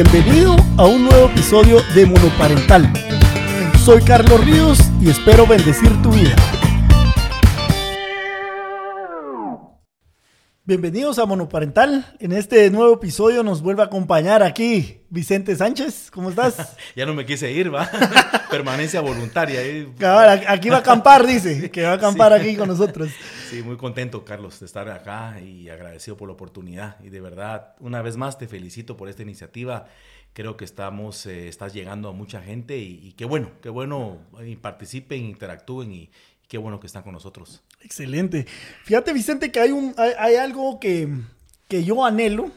Bienvenido a un nuevo episodio de Monoparental. Soy Carlos Ríos y espero bendecir tu vida. Bienvenidos a Monoparental. En este nuevo episodio nos vuelve a acompañar aquí Vicente Sánchez. ¿Cómo estás? ya no me quise ir, va. Permanencia voluntaria. aquí va a acampar, dice, que va a acampar aquí con nosotros. Sí, muy contento, Carlos, de estar acá y agradecido por la oportunidad. Y de verdad, una vez más te felicito por esta iniciativa. Creo que estamos, eh, estás llegando a mucha gente y, qué bueno, qué bueno, y participen, interactúen y, qué bueno que están con nosotros. Excelente. Fíjate, Vicente, que hay, un, hay, algo que, que, yo anhelo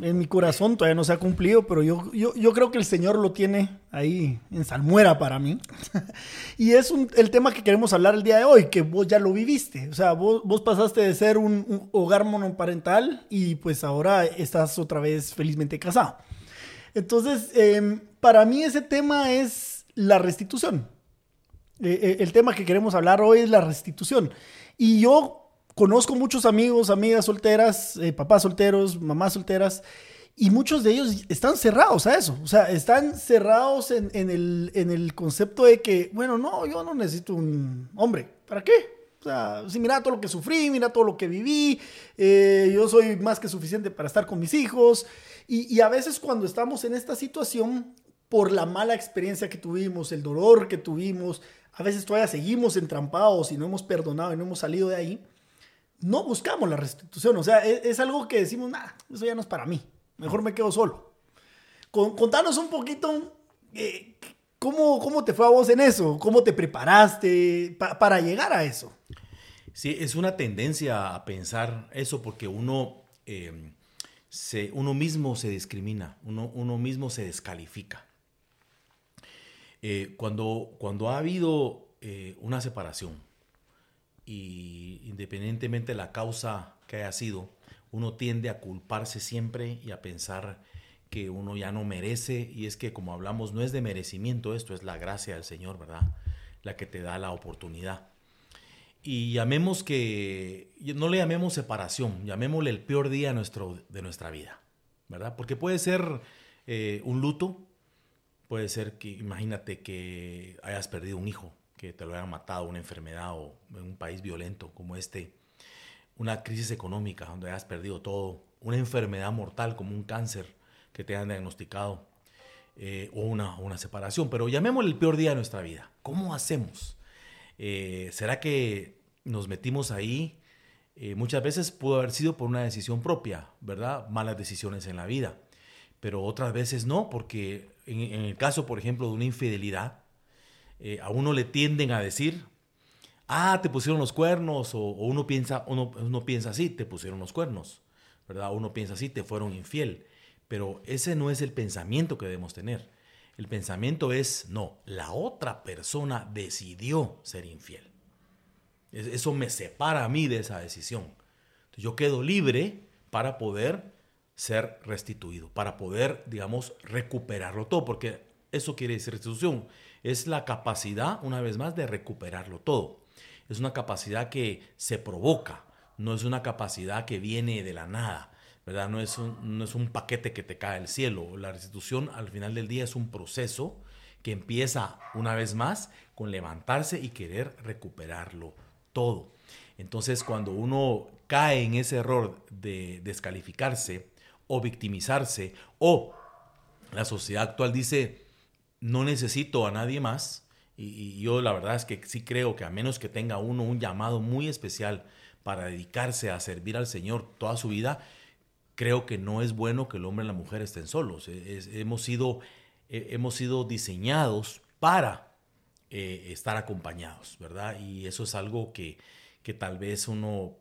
en mi corazón, todavía no se ha cumplido, pero yo, yo, yo creo que el Señor lo tiene ahí en salmuera para mí. y es un, el tema que queremos hablar el día de hoy, que vos ya lo viviste. O sea, vos, vos pasaste de ser un, hogar monoparental y pues ahora estás otra vez felizmente casado. Entonces, em, para mí ese tema es la restitución. Eh, eh, el tema que queremos hablar hoy es la restitución. Y yo conozco muchos amigos, amigas solteras, eh, papás solteros, mamás solteras, y muchos de ellos están cerrados a eso. O sea, están cerrados en, el, en el concepto de que, bueno, no, yo no necesito un hombre. ¿Para qué? O sea, si mira todo lo que sufrí, mira todo lo que viví, yo soy más que suficiente para estar con mis hijos. Y, y, a veces cuando estamos en esta situación, por la mala experiencia que tuvimos, el dolor que tuvimos, a veces todavía seguimos entrampados y no hemos perdonado y no hemos salido de ahí, no buscamos la restitución. O sea, e, es, algo que decimos, nah, eso ya no es para mí, mejor me quedo solo. contanos un poquito eh, ¿cómo, ¿cómo, te fue a vos en eso, cómo te preparaste para llegar a eso. Sí, es una tendencia a pensar eso porque uno, eh, se, uno mismo se discrimina, uno, uno mismo se descalifica. Eh, cuando, cuando ha habido una separación, y independientemente de la causa que haya sido, uno tiende a culparse siempre y a pensar que uno ya no merece, y es que como hablamos, no es de merecimiento esto, es la gracia del Señor, ¿verdad? La que te da la oportunidad. Y llamemos que, no le llamemos separación, llamémosle el peor día nuestro, de nuestra vida, ¿verdad? Porque puede ser eh, un luto, Puede ser que, imagínate que hayas perdido un hijo, que te lo hayan matado, una enfermedad o en un país violento como este, una crisis económica donde hayas perdido todo, una enfermedad mortal como un cáncer que te hayan diagnosticado eh, o una, una separación. Pero llamémosle el peor día de nuestra vida. ¿Cómo hacemos? Eh, ¿Será que nos metimos ahí? Eh, muchas veces pudo haber sido por una decisión propia, ¿verdad? Malas decisiones en la vida. Pero otras veces no, porque en, el caso, por ejemplo, de una infidelidad, eh, a uno le tienden a decir, ah, te pusieron los cuernos, o, uno, piensa, uno, uno, piensa así, te pusieron los cuernos, ¿verdad? Uno piensa así, te fueron infiel. Pero ese no es el pensamiento que debemos tener. El pensamiento es, no, la otra persona decidió ser infiel. Eso me separa a mí de esa decisión. yo quedo libre para poder ser restituido, para poder, digamos, recuperarlo todo, porque eso quiere decir restitución. Es la capacidad, una vez más, de recuperarlo todo. Es una capacidad que se provoca, no es una capacidad que viene de la nada, ¿verdad? No es un, no es un paquete que te cae del cielo. La restitución al final del día es un proceso que empieza, una vez más, con levantarse y querer recuperarlo todo. Entonces, cuando uno cae en ese error de descalificarse, o victimizarse o la sociedad actual dice no necesito a nadie más y, yo la verdad es que sí creo que a menos que tenga uno un llamado muy especial para dedicarse a servir al Señor toda su vida, creo que no es bueno que el hombre y la mujer estén solos. hemos, sido, hemos sido diseñados para eh, estar acompañados, ¿verdad? Y eso es algo que, que, tal vez uno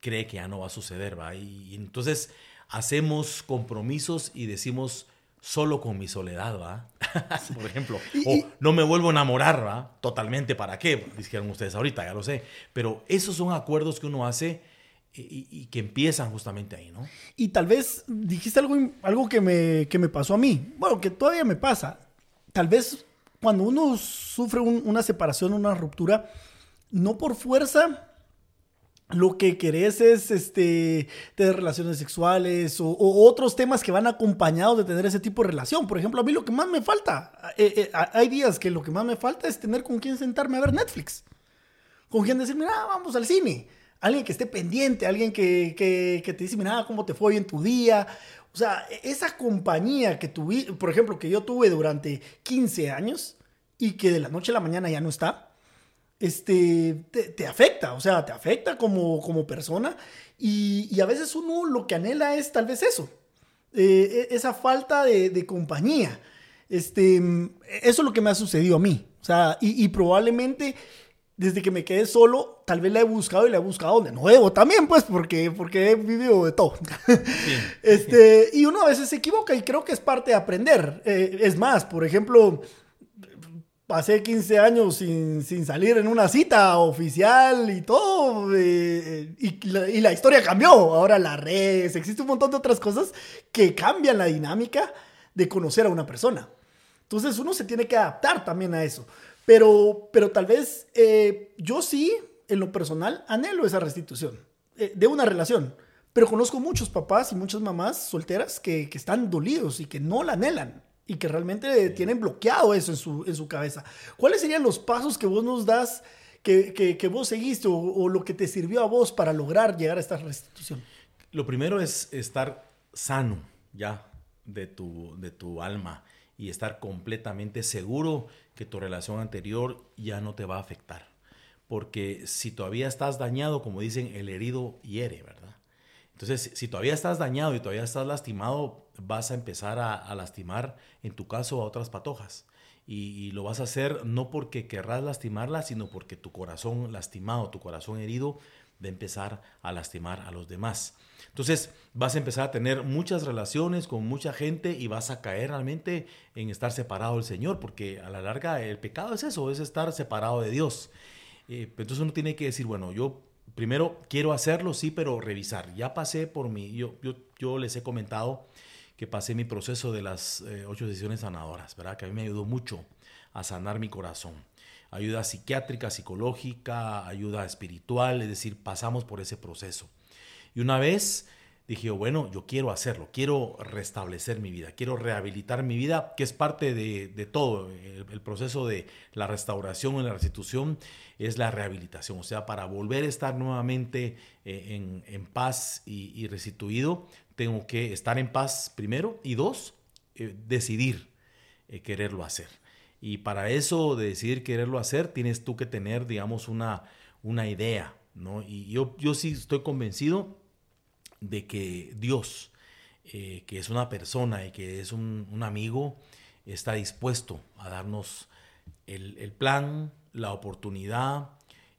cree que ya no va a suceder, ¿va? y entonces hacemos compromisos y decimos solo con mi soledad, ¿va? Por ejemplo, o no me vuelvo a enamorar, ¿va? Totalmente, ¿para qué? Dijeron ustedes ahorita, ya lo sé. Pero esos son acuerdos que uno hace y, que empiezan justamente ahí, ¿no? Y tal vez dijiste algo, algo que, me, que me pasó a mí, bueno, que todavía me pasa. Tal vez cuando uno sufre una separación, una ruptura, no por fuerza lo que querés es este, tener relaciones sexuales o, otros temas que van acompañados de tener ese tipo de relación. Por ejemplo, a mí lo que más me falta, eh, eh, hay días que lo que más me falta es tener con quien sentarme a ver Netflix. Con quien decir, mira, vamos al cine. Alguien que esté pendiente, alguien que, que, te dice, mira, ¿cómo te fue hoy en tu día? O sea, esa compañía que tuve, por ejemplo, que yo tuve durante 15 años y que de la noche a la mañana ya no está este, te, afecta, o sea, te afecta como, como persona y, a veces uno lo que anhela es tal vez eso, eh, e, esa falta de, compañía. Este, eso es lo que me ha sucedido a mí, o sea, y, probablemente desde que me quedé solo, tal vez la he buscado y la he buscado de nuevo también, pues, porque, porque he vivido de todo. este, y uno a veces se equivoca y creo que es parte de aprender. Eh, es más, por ejemplo, pasé 15 años sin, salir en una cita oficial y todo. Eh, y, la, historia cambió. Ahora las redes, existe un montón de otras cosas que cambian la dinámica de conocer a una persona. Entonces uno se tiene que adaptar también a eso. Pero, pero tal vez eh, yo sí, en lo personal, anhelo esa restitución eh, de una relación. Pero conozco muchos papás y muchas mamás solteras que, que están dolidos y que no la anhelan y que realmente tienen bloqueado eso en su, en su cabeza. ¿Cuáles serían los pasos que vos nos das, que, que, vos seguiste o, lo que te sirvió a vos para lograr llegar a esta restitución? Lo primero es estar sano ya de tu, de tu alma y estar completamente seguro que tu relación anterior ya no te va a afectar. Porque si todavía estás dañado, como dicen, el herido hiere, ¿verdad? Entonces, si todavía estás dañado y todavía estás lastimado, vas a empezar a, lastimar, en tu caso, a otras patojas. Y, lo vas a hacer no porque querrás lastimarla, sino porque tu corazón lastimado, tu corazón herido, va a empezar a lastimar a los demás. Entonces vas a empezar a tener muchas relaciones con mucha gente y vas a caer realmente en estar separado del Señor, porque a la larga el pecado es eso, es estar separado de Dios. Eh, entonces uno tiene que decir, bueno, yo primero quiero hacerlo, sí, pero revisar. Ya pasé por mi, yo, yo, yo les he comentado que pasé mi proceso de las eh, ocho decisiones sanadoras, ¿verdad? Que a mí me ayudó mucho a sanar mi corazón. Ayuda psiquiátrica, psicológica, ayuda espiritual, es decir, pasamos por ese proceso. Y una vez dije, bueno, yo quiero hacerlo, quiero restablecer mi vida, quiero rehabilitar mi vida, que es parte de, todo. El, proceso de la restauración y la restitución es la rehabilitación, o sea, para volver a estar nuevamente eh, en, paz y, restituido, tengo que estar en paz primero y dos, eh, decidir eh, quererlo hacer. Y para eso de decidir quererlo hacer, tienes tú que tener, digamos, una, una idea, ¿no? Y yo, yo sí estoy convencido de que Dios, eh, que es una persona y que es un, amigo, está dispuesto a darnos el, plan, la oportunidad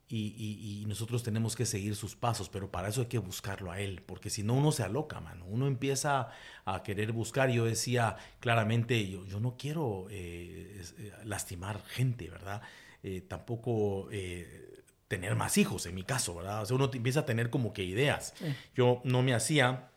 y, nosotros tenemos que seguir sus pasos, pero para eso hay que buscarlo a Él, porque si no uno se aloca, mano, uno empieza a querer buscar. Yo decía claramente, yo, yo no quiero eh, eh, lastimar gente, ¿verdad? tampoco tener más hijos, en mi caso, ¿verdad? O sea, uno empieza a tener como que ideas. Yo no me hacía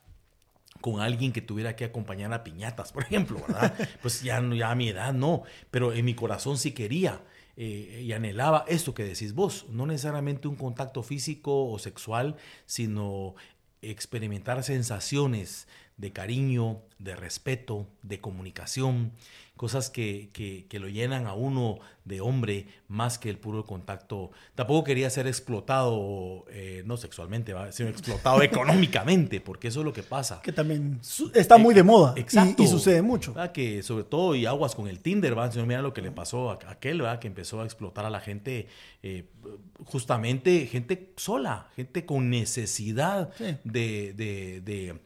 con alguien que tuviera que acompañar a piñatas, por ejemplo, ¿verdad? pues ya, ya a mi edad no, pero en mi corazón sí quería. Eh, y anhelaba esto que decís vos, no necesariamente un contacto físico o sexual, sino experimentar sensaciones de cariño, de respeto, de comunicación, cosas que, que, lo llenan a uno de hombre más que el puro contacto. Tampoco quería ser explotado, eh, no sexualmente, sino explotado económicamente, porque eso es lo que pasa. Que también está muy de moda Exacto. Y, sucede mucho. Que sobre todo, y aguas con el Tinder, ¿va? mira lo que le pasó a aquel, ¿va? que empezó a explotar a la gente, eh, justamente gente sola, gente con necesidad de, de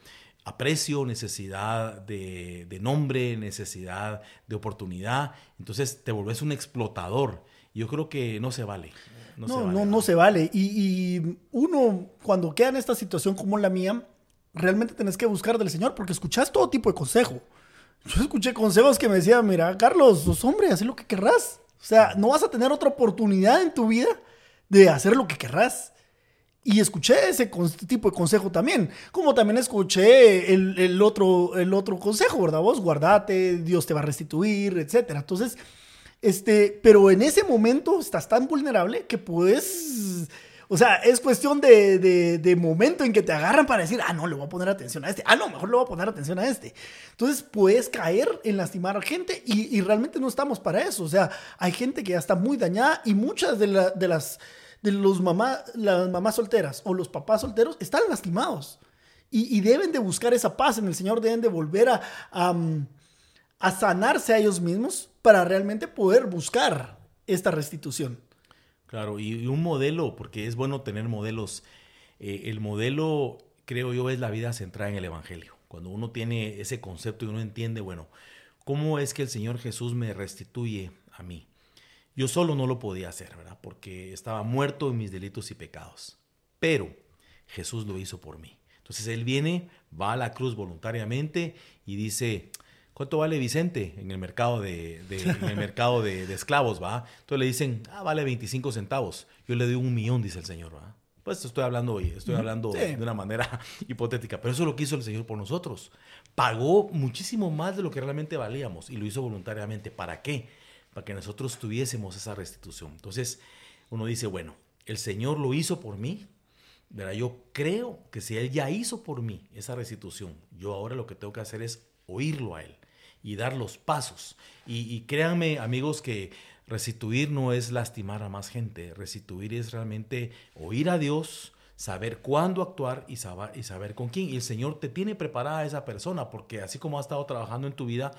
aprecio, necesidad de, nombre, necesidad de oportunidad. Entonces te volvés un explotador. Yo creo que no se vale. No, no, se vale. no, se vale. Y, uno, cuando queda en esta situación como la mía, realmente tenés que buscar del Señor porque escuchás todo tipo de consejo. Yo escuché consejos que me decían, mira, Carlos, sos hombre, haz lo que querrás. O sea, no vas a tener otra oportunidad en tu vida de hacer lo que querrás. Y escuché ese tipo de consejo también, como también escuché el, otro, el otro consejo, ¿verdad? Vos guardate, Dios te va a restituir, etc. Entonces, este, pero en ese momento estás tan vulnerable que puedes, O sea, es cuestión de, momento en que te agarran para decir, ah, no, le voy a poner atención a este. Ah, no, mejor le voy a poner atención a este. Entonces puedes caer en lastimar a gente y, realmente no estamos para eso. O sea, hay gente que ya está muy dañada y muchas de, las de los mamá, las mamás solteras o los papás solteros están lastimados. Y, deben de buscar esa paz en el Señor, deben de volver a, a sanarse a ellos mismos para realmente poder buscar esta restitución. Claro, y, un modelo, porque es bueno tener modelos. Eh, el modelo, creo yo, es la vida centrada en el Evangelio. Cuando uno tiene ese concepto y uno entiende, bueno, ¿cómo es que el Señor Jesús me restituye a mí? Yo solo no lo podía hacer, ¿verdad? Porque estaba muerto en mis delitos y pecados. Pero Jesús lo hizo por mí. Entonces Él viene, va a la cruz voluntariamente y dice, ¿cuánto vale Vicente en el mercado de, el mercado de, esclavos, va? Entonces le dicen, ah, vale 25 centavos. Yo le doy un millón, dice el Señor, va. Pues estoy hablando, estoy hablando de una manera hipotética, pero eso es lo que hizo el Señor por nosotros. Pagó muchísimo más de lo que realmente valíamos y lo hizo voluntariamente. ¿Para qué? Para que nosotros tuviésemos esa restitución. Entonces, uno dice, bueno, el Señor lo hizo por mí, yo creo que si Él ya hizo por mí esa restitución, yo ahora lo que tengo que hacer es oírlo a Él y dar los pasos. Y, créanme, amigos, que restituir no es lastimar a más gente. Restituir es realmente oír a Dios, saber cuándo actuar y saber, y saber con quién. Y el Señor te tiene preparada a esa persona, porque así como ha estado trabajando en tu vida,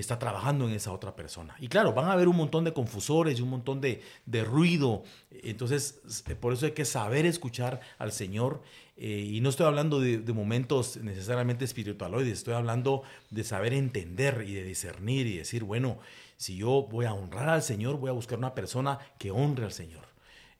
está trabajando en esa otra persona. Y claro, van a haber un montón de confusores y un montón de, ruido. Entonces, por eso hay que saber escuchar al Señor. Eh, y no estoy hablando de, momentos necesariamente espiritualoides, estoy hablando de saber entender y de discernir y decir, bueno, si yo voy a honrar al Señor, voy a buscar una persona que honre al Señor.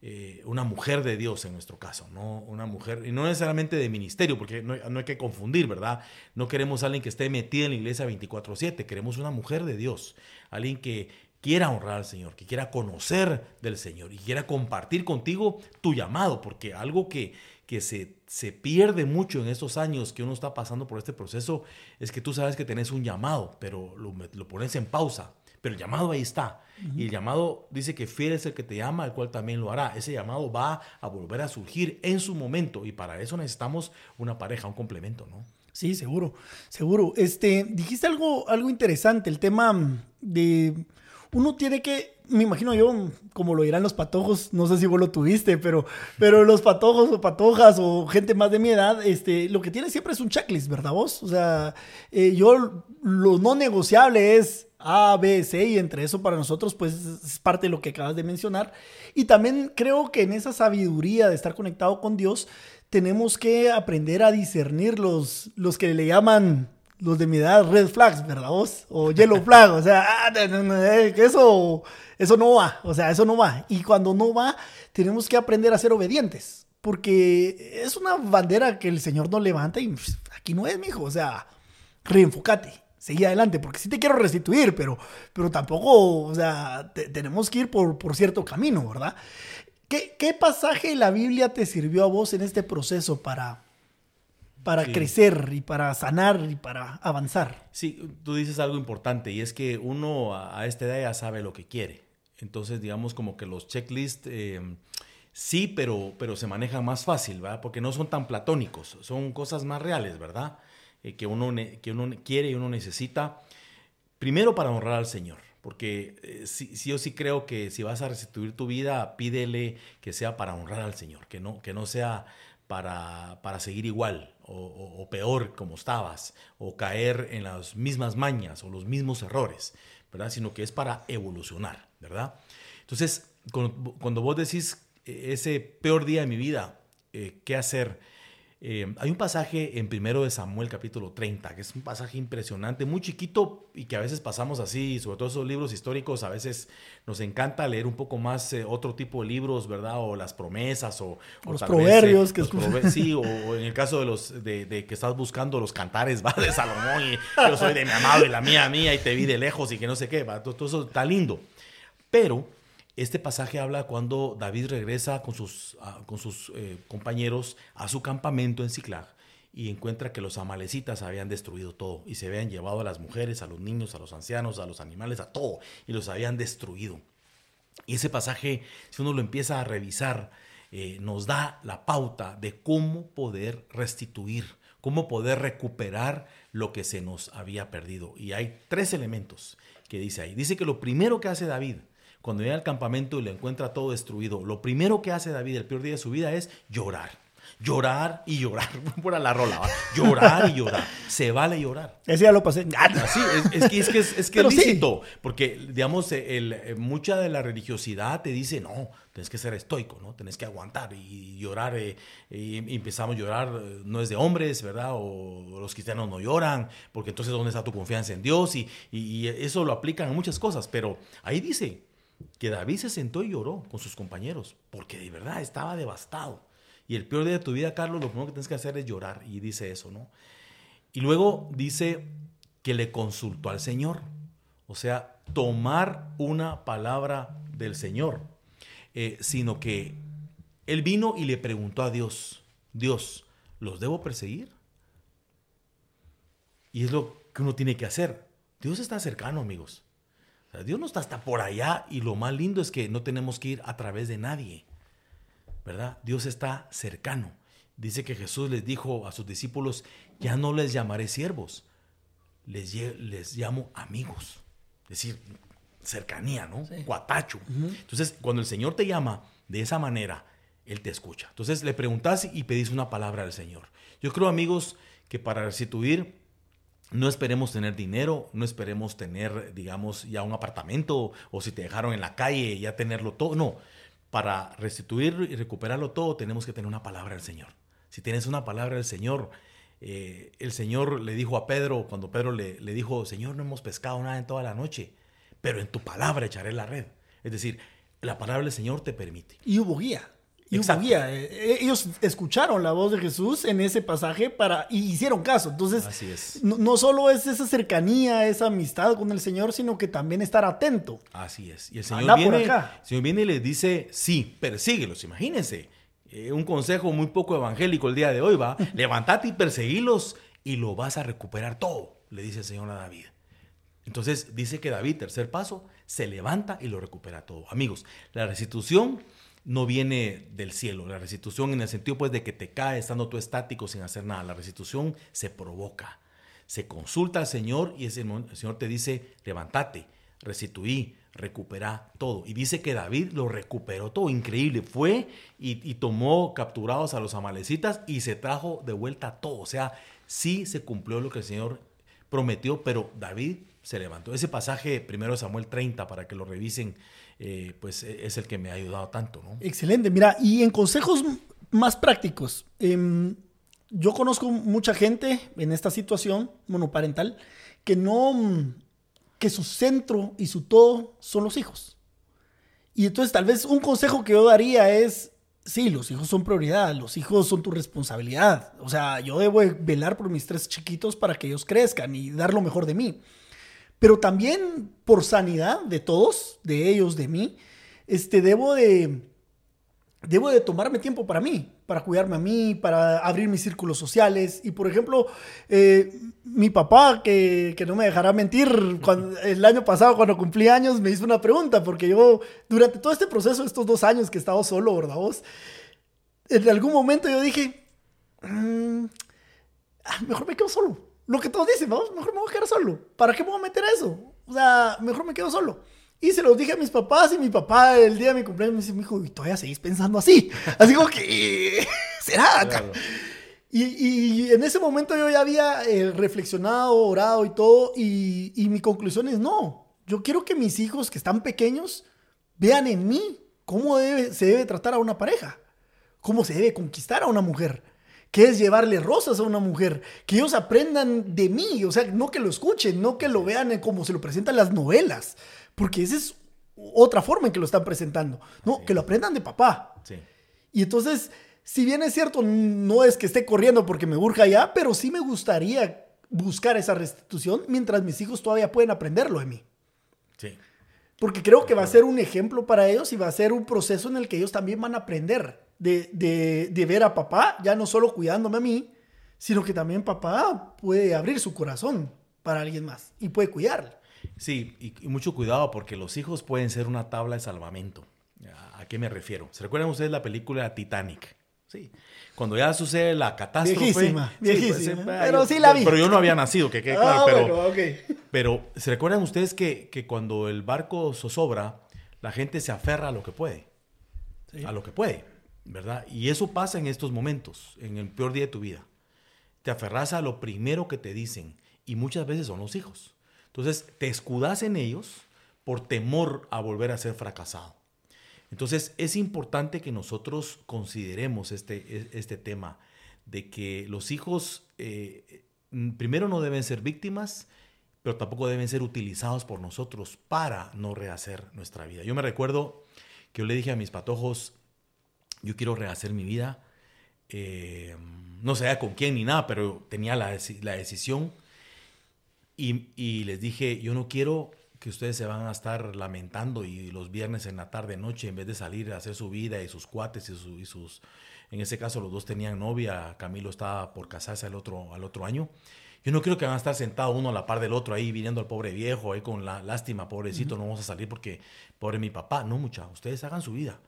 Eh, una mujer de Dios en nuestro caso, ¿no? Una mujer, y no necesariamente de ministerio, porque no, hay que confundir, ¿verdad? No queremos a alguien que esté metida en la iglesia 24/7, queremos una mujer de Dios, alguien que quiera honrar al Señor, que quiera conocer del Señor y quiera compartir contigo tu llamado, porque algo que, que se, se pierde mucho en estos años que uno está pasando por este proceso es que tú sabes que tenés un llamado, pero lo, lo pones en pausa pero el llamado ahí está. Y el llamado dice que fiel es el que te llama, el cual también lo hará. Ese llamado va a volver a surgir en su momento y para eso necesitamos una pareja, un complemento, ¿no? Sí, seguro, seguro. Este, dijiste algo, algo interesante, el tema de uno tiene que, me imagino yo, como lo dirán los patojos, no sé si vos lo tuviste, pero, pero los patojos o patojas o gente más de mi edad, este, lo que tiene siempre es un checklist, ¿verdad vos? O sea, eh, yo lo no negociable es a, B, C, y entre eso para nosotros, pues es parte de lo que acabas de mencionar. Y también creo que en esa sabiduría de estar conectado con Dios, tenemos que aprender a discernir los, los que le llaman los de mi edad red flags, ¿verdad vos? O yellow flag, o sea, ah, eh, eso, eso no va, o sea, eso no va. Y cuando no va, tenemos que aprender a ser obedientes, porque es una bandera que el Señor nos levanta y pues, aquí no es, mijo, o sea, reenfócate seguí adelante, porque sí te quiero restituir, pero, pero tampoco, o sea, tenemos que ir por, por cierto camino, ¿verdad? ¿Qué, ¿Qué, pasaje de la Biblia te sirvió a vos en este proceso para, para crecer y para sanar y para avanzar? Sí, tú dices algo importante y es que uno a, esta edad ya sabe lo que quiere. Entonces, digamos como que los checklists... Eh, sí, pero, pero se manejan más fácil, ¿verdad? Porque no son tan platónicos, son cosas más reales, ¿verdad? Eh, que, uno, que uno quiere y uno necesita, primero para honrar al Señor. Porque eh, sí, sí, yo sí creo que si vas a restituir tu vida, pídele que sea para honrar al Señor, que no, que no sea para, para seguir igual o, peor como estabas, o caer en las mismas mañas o los mismos errores, ¿verdad? Sino que es para evolucionar, ¿verdad? Entonces, cuando, cuando vos decís eh, ese peor día de mi vida, ¿qué hacer? Eh, hay un pasaje en primero de Samuel capítulo 30, que es un pasaje impresionante, muy chiquito y que a veces pasamos así, sobre todo esos libros históricos, a veces nos encanta leer un poco más eh, otro tipo de libros, ¿verdad? O las promesas o, los proverbios. que sí, o, en el caso de los de, que estás buscando los cantares, ¿va? De Salomón y yo soy de mi amado y la mía mía y te vi de lejos y que no sé qué, ¿va? todo eso está lindo. Pero este pasaje habla cuando David regresa con sus, ah, con sus eh, compañeros a su campamento en Ciclag y encuentra que los amalecitas habían destruido todo y se habían llevado a las mujeres, a los niños, a los ancianos, a los animales, a todo y los habían destruido. Y ese pasaje, si uno lo empieza a revisar, eh, nos da la pauta de cómo poder restituir, cómo poder recuperar lo que se nos había perdido. Y hay tres elementos que dice ahí. Dice que lo primero que hace David cuando llega al campamento y le encuentra todo destruido, lo primero que hace David el peor día de su vida es llorar. Llorar y llorar. Por la rola, llorar y llorar. Se vale llorar. Ese ya lo pasé. Así, es, es, que es, que es, que es lícito. Porque, digamos, el, eh, mucha de la religiosidad te dice, no, tienes que ser estoico, ¿no? Tienes que aguantar y llorar. Eh, y empezamos a llorar, eh, no es de hombres, ¿verdad? O los cristianos no lloran, porque entonces, ¿dónde está tu confianza en Dios? Y, y eso lo aplican a muchas cosas. Pero ahí dice, que David se sentó y lloró con sus compañeros, porque de verdad estaba devastado. Y el peor día de tu vida, Carlos, lo primero que tienes que hacer es llorar. Y dice eso, ¿no? Y luego dice que le consultó al Señor. O sea, tomar una palabra del Señor. Eh, sino que él vino y le preguntó a Dios, Dios, ¿los debo perseguir? Y es lo que uno tiene que hacer. Dios está cercano, amigos. Dios no está hasta por allá y lo más lindo es que no tenemos que ir a través de nadie, ¿verdad? Dios está cercano. Dice que Jesús les dijo a sus discípulos, ya no les llamaré siervos, les, les llamo amigos. Es decir, cercanía, ¿no? Cuatacho. Entonces, cuando el Señor te llama de esa manera, Él te escucha. Entonces, le preguntas y pedís una palabra al Señor. Yo creo, amigos, que para restituir no esperemos tener dinero, no esperemos tener, digamos, ya un apartamento o si te dejaron en la calle, ya tenerlo todo. No, para restituir y recuperarlo todo tenemos que tener una palabra del Señor. Si tienes una palabra del Señor, eh, el Señor le dijo a Pedro, cuando Pedro le, le dijo, Señor, no hemos pescado nada en toda la noche, pero en tu palabra echaré la red. Es decir, la palabra del Señor te permite. Y hubo guía. Y guía. Eh, eh, ellos escucharon la voz de Jesús en ese pasaje para, y hicieron caso. Entonces, Así es. No, solo es esa cercanía, esa amistad con el Señor, sino que también estar atento. Así es. Y el Señor, viene, el Señor viene y les dice, sí, persíguelos. Imagínense. Eh, un consejo muy poco evangélico el día de hoy va, levántate y perseguilos y lo vas a recuperar todo, le dice el Señor a David. Entonces dice que David, tercer paso, se levanta y lo recupera todo. Amigos, la restitución no viene del cielo. La restitución en el sentido pues de que te cae estando tú estático sin hacer nada. La restitución se provoca. Se consulta al Señor y el Señor te dice, levántate, restituí, recupera todo. Y dice que David lo recuperó todo, increíble. Fue y, tomó capturados a los amalecitas y se trajo de vuelta todo. O sea, sí se cumplió lo que el Señor prometió, pero David se levantó. Ese pasaje, primero Samuel 30, para que lo revisen eh, pues e, es el que me ha ayudado tanto, ¿no? Excelente. Mira, y en consejos más prácticos, em, yo conozco mucha gente en esta situación monoparental que no, que su centro y su todo son los hijos. Y entonces tal vez un consejo que yo daría es, sí, los hijos son prioridad, los hijos son tu responsabilidad. O sea, yo debo velar por mis tres chiquitos para que ellos crezcan y dar lo mejor de mí pero también por sanidad de todos, de ellos, de mí, este, debo de, debo de tomarme tiempo para mí, para cuidarme a mí, para abrir mis círculos sociales. Y por ejemplo, eh, mi papá, que, no me dejará mentir, cuando, el año pasado cuando cumplí años me hizo una pregunta, porque yo durante todo este proceso, estos dos años que he estado solo, ¿verdad vos? En algún momento yo dije, mm, ah, mejor me quedo solo lo que todos dicen, vamos, mejor me voy a quedar solo. ¿Para qué me voy a meter eso? O sea, mejor me quedo solo. Y se los dije a mis papás y mi papá el día de mi cumpleaños me dice, mi hijo, y todavía seguís pensando así. Así como que, ¿será? Y, y, en ese momento yo ya había eh, reflexionado, orado y todo, y, y mi conclusión es no. Yo quiero que mis hijos que están pequeños vean en mí cómo debe, se debe tratar a una pareja, cómo se debe conquistar a una mujer que es llevarle rosas a una mujer, que ellos aprendan de mí, o sea, no que lo escuchen, no que lo vean como se lo presentan las novelas, porque esa es otra forma en que lo están presentando, no, que lo aprendan de papá. Sí. Y entonces, si bien es cierto, no es que esté corriendo porque me urja ya, pero sí me gustaría buscar esa restitución mientras mis hijos todavía pueden aprenderlo de mí. Sí. Porque creo que va a ser un ejemplo para ellos y va a ser un proceso en el que ellos también van a aprender de, ver a papá, ya no solo cuidándome a mí, sino que también papá puede abrir su corazón para alguien más y puede cuidarle. Sí, y, mucho cuidado porque los hijos pueden ser una tabla de salvamento. ¿A qué me refiero? ¿Se recuerdan ustedes la película Titanic? Sí. Cuando ya sucede la catástrofe. Viejísima, pues, viejísima. eh, pero yo- sí la vi. Pero yo no había nacido, que quede Ah, claro. pero, bueno, pero ¿se recuerdan ustedes que, que cuando el barco zozobra, la gente se aferra a lo que puede? Sí. A lo que puede, Y eso pasa en estos momentos, en el peor día de tu vida. Te aferras a lo primero que te dicen y muchas veces son los hijos. Entonces te escudas en ellos por temor a volver a ser fracasado. Entonces es importante que nosotros consideremos este, e- este tema de que los hijos eh, mm, primero no deben ser víctimas, pero tampoco deben ser utilizados por nosotros para no rehacer nuestra vida. Yo me recuerdo que yo le dije a mis patojos, yo quiero rehacer mi vida, eh, no sé con quién ni nada, pero tenía la, la decisión y, y les dije, yo no quiero que ustedes se van a estar lamentando y los viernes en la tarde, noche, en vez de salir a hacer su vida y sus cuates y, su- y sus... En ese caso los dos tenían novia, Camilo estaba por casarse al otro, al otro año. Yo no quiero que van a estar sentados uno a la par del otro ahí, viniendo al pobre viejo, ahí con la lástima, pobrecito, no vamos a salir porque pobre mi papá. No, mucha, ustedes hagan su vida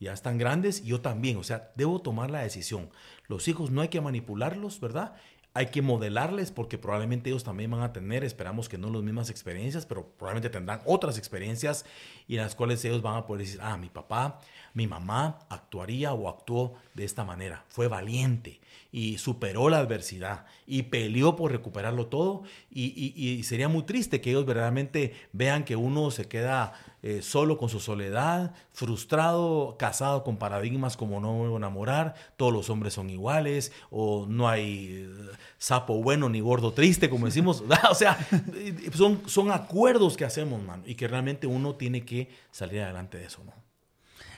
ya están grandes y yo también, o sea, debo tomar la decisión. Los hijos no hay que manipularlos, ¿verdad? Hay que modelarles porque probablemente ellos también van a tener, esperamos que no las mismas experiencias, pero probablemente tendrán otras experiencias y en las cuales ellos van a poder decir, ah, mi papá, mi mamá actuaría o actuó de esta manera, fue valiente y superó la adversidad y peleó por recuperarlo todo y, sería muy triste que ellos verdaderamente vean que uno se queda eh, solo con su soledad, frustrado, casado con paradigmas como no me vuelvo a enamorar, todos los hombres son iguales, o no hay eh, sapo bueno ni gordo triste, como decimos. o sea, son, son acuerdos que hacemos, mano, y que realmente uno tiene que salir adelante de eso, ¿no?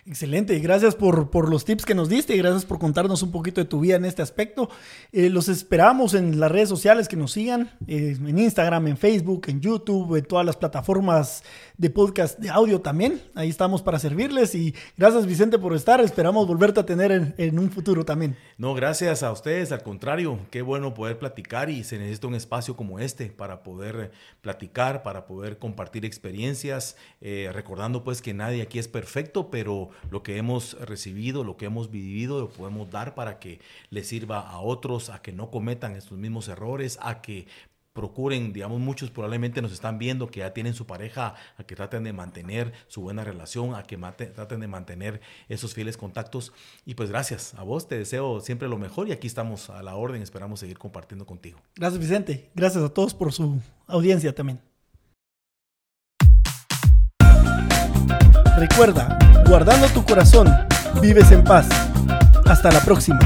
Excelente, y gracias por, por los tips que nos diste y gracias por contarnos un poquito de tu vida en este aspecto. Eh, los esperamos en las redes sociales que nos sigan, eh, en Instagram, en Facebook, en YouTube, en todas las plataformas de podcast de audio también. Ahí estamos para servirles y gracias Vicente por estar. Esperamos volverte a tener en, en un futuro también. No, gracias a ustedes, al contrario, qué bueno poder platicar y se necesita un espacio como este para poder eh, platicar, para poder compartir experiencias, recordando pues que nadie aquí es perfecto, pero lo que hemos recibido, lo que hemos vivido, lo podemos dar para que les sirva a otros, a que no cometan estos mismos errores, a que procuren, digamos, muchos probablemente nos están viendo que ya tienen su pareja, a que traten de mantener su buena relación, a que traten de mantener esos fieles contactos. Y pues gracias a vos, te deseo siempre lo mejor y aquí estamos a la orden, esperamos seguir compartiendo contigo. Gracias Vicente, gracias a todos por su audiencia también. Recuerda, guardando tu corazón, vives en paz. Hasta la próxima.